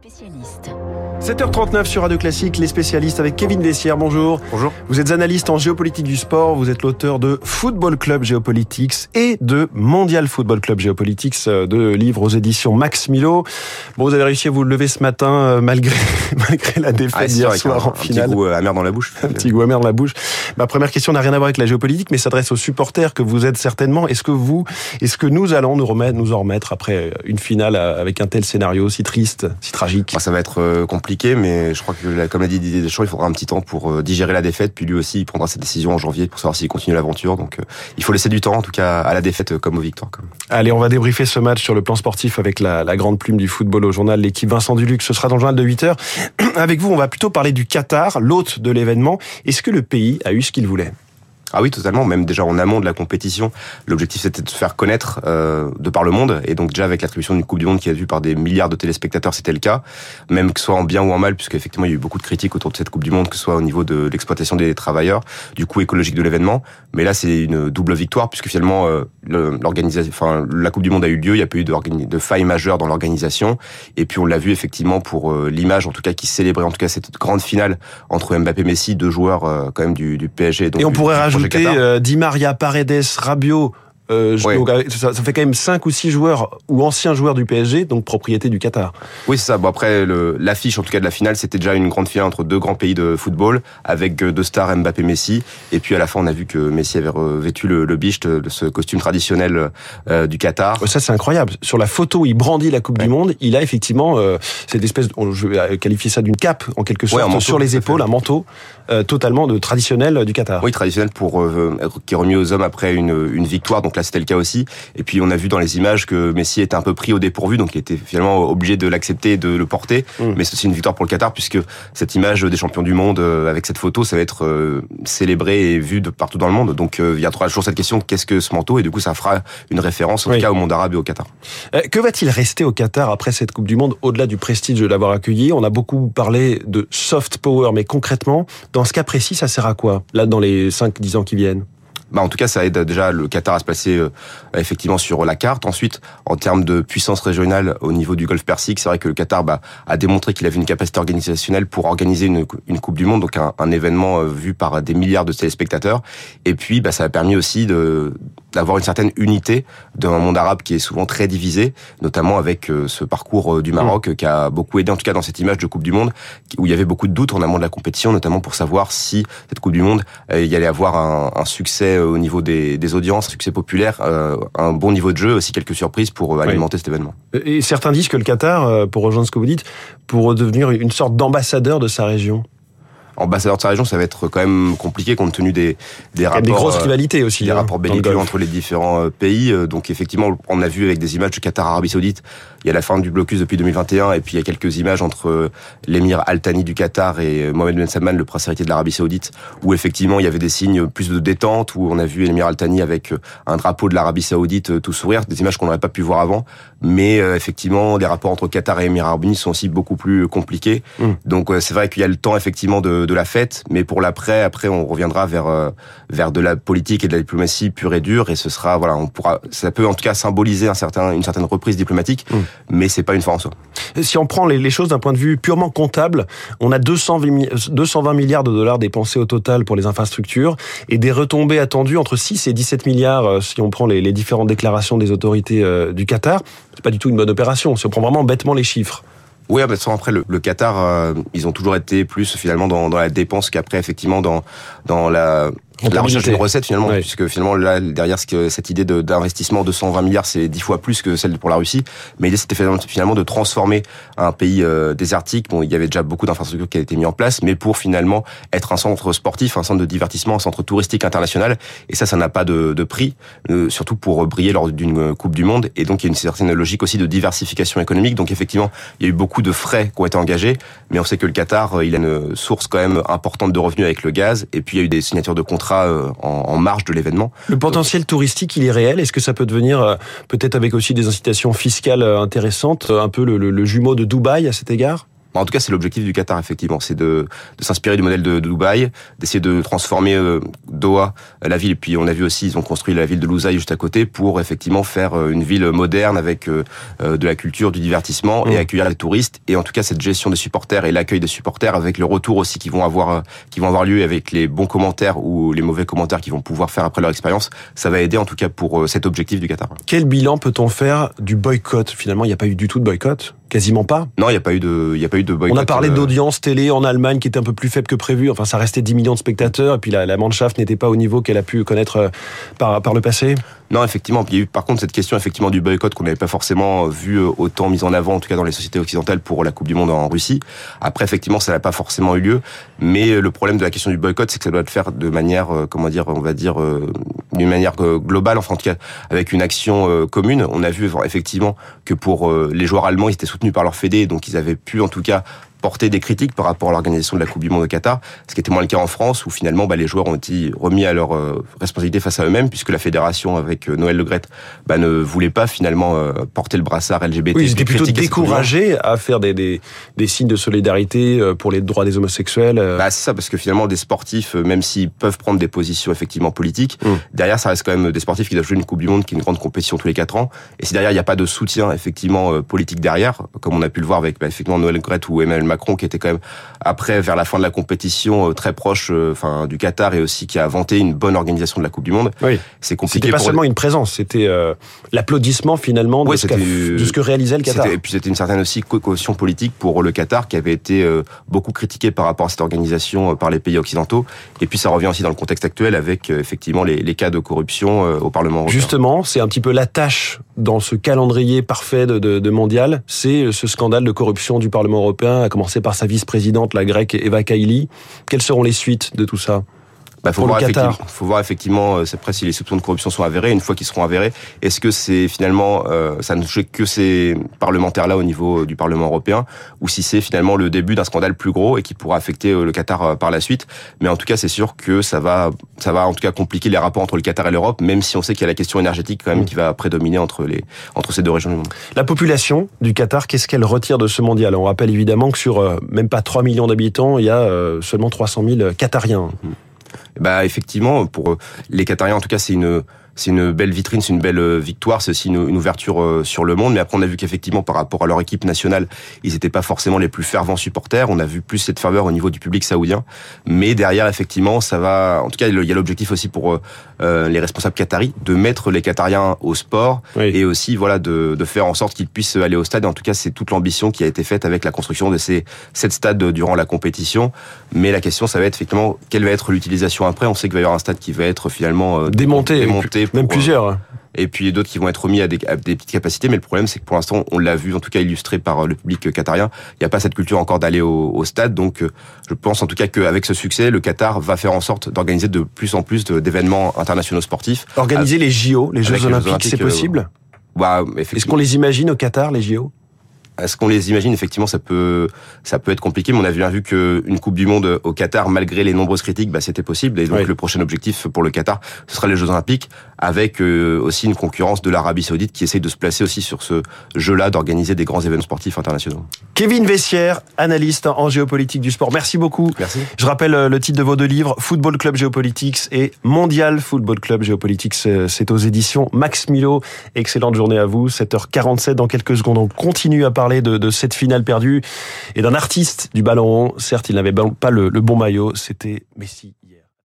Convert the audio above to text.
spécialistes. 7h39 sur Radio Classique, les spécialistes avec Kevin Dessière. Bonjour. Bonjour. Vous êtes analyste en géopolitique du sport. Vous êtes l'auteur de Football Club Geopolitics et de Mondial Football Club Geopolitics, euh, deux livres aux éditions Max Milo. Bon, vous avez réussi à vous lever ce matin euh, malgré malgré la défaite Ah, d'hier soir un, en un finale. petit goût euh, amer dans la bouche. Un petit goût amer dans la bouche. Ma première question n'a rien à voir avec la géopolitique, mais s'adresse aux supporters que vous êtes certainement. Est-ce que vous, est-ce que nous allons nous remettre, nous en remettre après une finale avec un tel scénario si triste, si tragique Ça va être euh, compliqué, mais je crois que, comme l'a dit Didier Deschamps, il faudra un petit temps pour euh, digérer la défaite. Puis lui aussi, il prendra sa décision en janvier pour savoir s'il continue l'aventure. Donc, euh, il faut laisser du temps, en tout cas, à la défaite comme aux victoires. Allez, on va débriefer ce match sur le plan sportif avec la, la grande plume du football au journal, l'équipe Vincent Duluc. Ce sera dans le journal de 8 heures. Avec vous, on va plutôt parler du Qatar, l'hôte de l'événement. Est-ce que le pays a eu ce qu'il voulait? Ah oui, totalement. Même déjà en amont de la compétition, l'objectif c'était de se faire connaître euh, de par le monde. Et donc déjà avec l'attribution d'une Coupe du Monde qui est vue par des milliards de téléspectateurs, c'était le cas. Même que ce soit en bien ou en mal, puisque effectivement il y a eu beaucoup de critiques autour de cette Coupe du Monde, que ce soit au niveau de l'exploitation des travailleurs, du coût écologique de l'événement. Mais là c'est une double victoire, puisque finalement euh, l'organisation, enfin la Coupe du Monde a eu lieu, il n'y a pas eu de, de faille majeure dans l'organisation. Et puis on l'a vu effectivement pour euh, l'image, en tout cas qui célébrait en tout cas cette grande finale entre Mbappé et Messi, deux joueurs euh, quand même du, du PSG. donc Et on pourrait du projet rajouter euh, Di Maria, Paredes, Rabiot. Euh, donc, ça, ça fait quand même 5 ou 6 joueurs ou anciens joueurs du PSG, donc propriété du Qatar. Oui, c'est ça. Bon, après, l'affiche, en tout cas, de la finale, c'était déjà une grande finale entre deux grands pays de football, avec euh, deux stars, Mbappé, Messi. Et puis, à la fin, on a vu que Messi avait revêtu le, le biche de, ce costume traditionnel euh, du Qatar. Ça, c'est incroyable. Sur la photo il brandit la Coupe Ouais. du Monde, il a effectivement euh, cette espèce, on- je vais qualifier ça d'une cape, en quelque sorte, manteau, sur les épaules, un manteau totalement de traditionnel du Qatar. Oui, traditionnel pour qui est remis aux hommes après une, une victoire. Donc là, c'était le cas aussi. Et puis, on a vu dans les images que Messi était un peu pris au dépourvu, donc il était finalement obligé de l'accepter et de le porter. Mm. Mais c'est aussi une victoire pour le Qatar, puisque cette image des champions du monde euh, avec cette photo, ça va être euh, célébré et vu de partout dans le monde. Donc, euh, il y a toujours cette question qu'est-ce que ce manteau? Et du coup, ça fera une référence en Oui. tout cas au monde arabe et au Qatar. Que va-t-il rester au Qatar après cette Coupe du Monde, au-delà du prestige de l'avoir accueilli? On a beaucoup parlé de soft power, mais concrètement, dans ce cas précis, ça sert à quoi Là, dans les 5-10 ans qui viennent? Bah, en tout cas, ça aide déjà le Qatar à se placer euh, effectivement sur la carte. Ensuite, en termes de puissance régionale au niveau du Golfe Persique, c'est vrai que le Qatar bah, a démontré qu'il avait une capacité organisationnelle pour organiser une, Coupe du Monde, donc un, un événement euh, vu par des milliards de téléspectateurs. Et puis, bah, ça a permis aussi de d'avoir une certaine unité d'un monde arabe qui est souvent très divisé, notamment avec euh, ce parcours euh, du Maroc euh, qui a beaucoup aidé, en tout cas dans cette image de Coupe du Monde, où il y avait beaucoup de doutes en amont de la compétition, notamment pour savoir si cette Coupe du Monde, euh, il y allait avoir un, un succès au niveau des, des audiences, un succès populaire, un bon niveau de jeu, aussi quelques surprises pour Oui. alimenter cet événement. Et certains disent que le Qatar, pour rejoindre ce que vous dites, pour devenir une sorte d'ambassadeur de sa région. Ambassadeur de sa région, ça va être quand même compliqué compte tenu des, des Il y a rapports. des grosses euh, rivalités aussi. des hein, rapports belliqueux entre les différents euh, pays. Euh, Donc effectivement, on a vu avec des images de Qatar Arabie Saoudite, il y a la fin du blocus depuis 2021, et puis il y a quelques images entre euh, l'émir Al Thani du Qatar et euh, Mohamed Ben Salman, le prince héritier de l'Arabie Saoudite, où effectivement il y avait des signes plus de détente, où on a vu l'émir Al Thani avec euh, un drapeau de l'Arabie Saoudite euh, tout sourire, des images qu'on n'aurait pas pu voir avant. Mais euh, effectivement, les rapports entre Qatar et Émirats Arabes Unis sont aussi beaucoup plus compliqués. Mm. Donc euh, c'est vrai qu'il y a le temps effectivement de, de la fête, mais pour l'après, après on reviendra vers euh, vers de la politique et de la diplomatie pure et dure, et ce sera voilà, on pourra, ça peut en tout cas symboliser un certain une certaine reprise diplomatique, Mm. mais c'est pas une fin en soi. Si on prend les, les choses d'un point de vue purement comptable, on a 220, mi- 220 milliards de dollars dépensés au total pour les infrastructures et des retombées attendues entre 6 et 17 milliards euh, si on prend les, les différentes déclarations des autorités euh, du Qatar. C'est pas du tout une bonne opération. Si on prend vraiment bêtement les chiffres. Oui, mais sans après le, le Qatar, euh, ils ont toujours été plus finalement dans, dans la dépense qu'après effectivement dans dans la la recherche d'une recette finalement, Ouais. puisque finalement là derrière cette idée d'investissement de 120 milliards, c'est dix fois plus que celle pour la Russie. Mais l'idée c'était finalement- de transformer un pays euh, désertique. Bon, il y avait déjà beaucoup d'infrastructures qui avaient été mis en place, mais pour finalement être un centre sportif, un centre de divertissement, un centre touristique international. Et ça, ça n'a pas de, de prix, euh, surtout pour briller lors d'une euh, Coupe du Monde. Et donc il y a une certaine logique aussi de diversification économique. Donc effectivement, il y a eu beaucoup de frais qui ont été engagés, mais on sait que le Qatar, il a une source quand même importante de revenus avec le gaz. Et puis il y a eu des signatures de contrats euh, en, marge de l'événement. Le potentiel touristique, il est réel. Est-ce que ça peut devenir, euh, peut-être avec aussi des incitations fiscales euh, intéressantes, un peu le jumeau de Dubaï à cet égard? En tout cas, c'est l'objectif du Qatar, effectivement. C'est de, de s'inspirer du modèle de, de Dubaï, d'essayer de transformer euh, Doha, la ville. Et puis, on a vu aussi, ils ont construit la ville de Lusail juste à côté pour effectivement faire euh, une ville moderne avec euh, de la culture, du divertissement et mmh. accueillir les touristes. Et en tout cas, cette gestion des supporters et l'accueil des supporters avec le retour aussi qui vont avoir, qui vont avoir lieu avec les bons commentaires ou les mauvais commentaires qu'ils vont pouvoir faire après leur expérience, ça va aider en tout cas pour cet objectif du Qatar. Quel bilan peut-on faire du boycott? Finalement, il n'y a pas eu du tout de boycott Quasiment pas. Non, il n'y a pas eu de, il y a pas eu de boycott. On a parlé euh, d'audience télé en Allemagne qui était un peu plus faible que prévu. Enfin, ça restait 10 millions de spectateurs et puis la, la Mannschaft n'était pas au niveau qu'elle a pu connaître euh, par, par le passé. Non, effectivement. Il y a eu par contre cette question effectivement du boycott qu'on n'avait pas forcément vu euh, autant mise en avant, en tout cas dans les sociétés occidentales pour la Coupe du Monde en Russie. Après, effectivement, ça n'a pas forcément eu lieu. Mais le problème de la question du boycott, c'est que ça doit être faire de manière, comment dire, on va dire, d'une manière globale, enfin en tout cas avec une action commune. On a vu effectivement que pour les joueurs allemands, ils étaient soutenus par leur fédé, donc ils avaient pu en tout cas porter des critiques par rapport à l'organisation de la Coupe du Monde au Qatar, ce qui était moins le cas en France, où finalement bah, les joueurs ont été remis à leur euh, responsabilité face à eux-mêmes, puisque la fédération, avec euh, Noël Le bah, ne voulait pas finalement euh, porter le brassard LGBT. Oui, ils étaient plutôt découragés à faire des, des, des, signes de solidarité pour les droits des homosexuels. Bah, c'est ça, parce que finalement, des sportifs, même s'ils peuvent prendre des positions effectivement politiques, mmh. derrière, ça reste quand même des sportifs qui doivent jouer une Coupe du Monde, qui est une grande compétition tous les quatre ans. Et si derrière, il n'y a pas de soutien effectivement politique derrière, comme on a pu le voir avec bah, effectivement Noël Le ou Emmanuel Macron qui était quand même après vers la fin de la compétition euh, très proche euh, enfin du Qatar et aussi qui a inventé une bonne organisation de la Coupe du monde. Oui. C'est compliqué. C'était pas seulement une présence, c'était euh, l'applaudissement finalement de, ce de, ce que réalisait le Qatar. Et puis c'était une certaine aussi caution politique pour le Qatar qui avait été beaucoup critiqué par rapport à cette organisation par les pays occidentaux. Et puis ça revient aussi dans le contexte actuel avec effectivement les, les cas de corruption au Parlement européen. Justement, c'est un petit peu la tâche dans ce calendrier parfait de, mondial, c'est ce scandale de corruption du Parlement européen, à commencer par sa vice-présidente, la grecque Eva Kaili. Quelles seront les suites de tout ça? Bah, faut, voir effectivement, faut voir effectivement, euh, après si les soupçons de corruption sont avérés. Une fois qu'ils seront avérés, est-ce que c'est finalement euh, ça ne touche que ces parlementaires-là au niveau du Parlement européen, ou si c'est finalement le début d'un scandale plus gros et qui pourra affecter euh, le Qatar euh, par la suite. Mais en tout cas, c'est sûr que ça va, ça va en tout cas compliquer les rapports entre le Qatar et l'Europe, même si on sait qu'il y a la question énergétique quand même mm. qui va prédominer entre les entre ces deux régions du monde. La population du Qatar, qu'est-ce qu'elle retire de ce mondial? On rappelle évidemment que sur même pas 3 millions d'habitants, il y a seulement 300 000 Qatariens. Mm. Bah effectivement, pour les Qatariens en tout cas, c'est une c'est une belle vitrine, c'est une belle euh, victoire, c'est aussi une, ouverture euh, sur le monde. Mais après, on a vu qu'effectivement, par rapport à leur équipe nationale, ils n'étaient pas forcément les plus fervents supporters. On a vu plus cette ferveur au niveau du public saoudien. Mais derrière, effectivement, ça va. En tout cas, il y a l'objectif aussi pour euh, les responsables qataris de mettre les Qatariens au sport et aussi, voilà, de, de faire en sorte qu'ils puissent aller au stade. Et en tout cas, c'est toute l'ambition qui a été faite avec la construction de ces sept stades durant la compétition. Mais la question, ça va être effectivement quelle va être l'utilisation après? On sait qu'il va y avoir un stade qui va être finalement démonté, démonté même plusieurs. Et puis d'autres qui vont être remis à des, petites capacités. Mais le problème, c'est que pour l'instant, on l'a vu, en tout cas illustré par le public qatarien, il n'y a pas cette culture encore d'aller au, stade. Donc, euh, je pense en tout cas qu'avec ce succès, le Qatar va faire en sorte d'organiser de plus en plus d'événements internationaux sportifs. Organiser les JO, les Jeux Olympiques, c'est possible? euh, bah, Est-ce qu'on les imagine au Qatar, les JO est-ce qu'on les imagine Effectivement, ça peut, ça peut être compliqué, mais on a bien vu qu'une Coupe du Monde au Qatar, malgré les nombreuses critiques, bah, c'était possible. Et donc, le prochain objectif pour le Qatar, ce sera les Jeux Olympiques, avec euh, aussi une concurrence de l'Arabie Saoudite qui essaye de se placer aussi sur ce jeu-là, d'organiser des grands événements sportifs internationaux. Kevin Vessière, analyste en géopolitique du sport. Merci beaucoup. Merci. Je rappelle euh, le titre de vos deux livres, Football Club Géopolitics et Mondial Football Club Géopolitics. C'est aux éditions Max Milo. Excellente journée à vous. 7h47 dans quelques secondes. On continue à de, de cette finale perdue et d'un artiste du ballon rond. Certes, il n'avait pas le, le bon maillot. C'était Messi.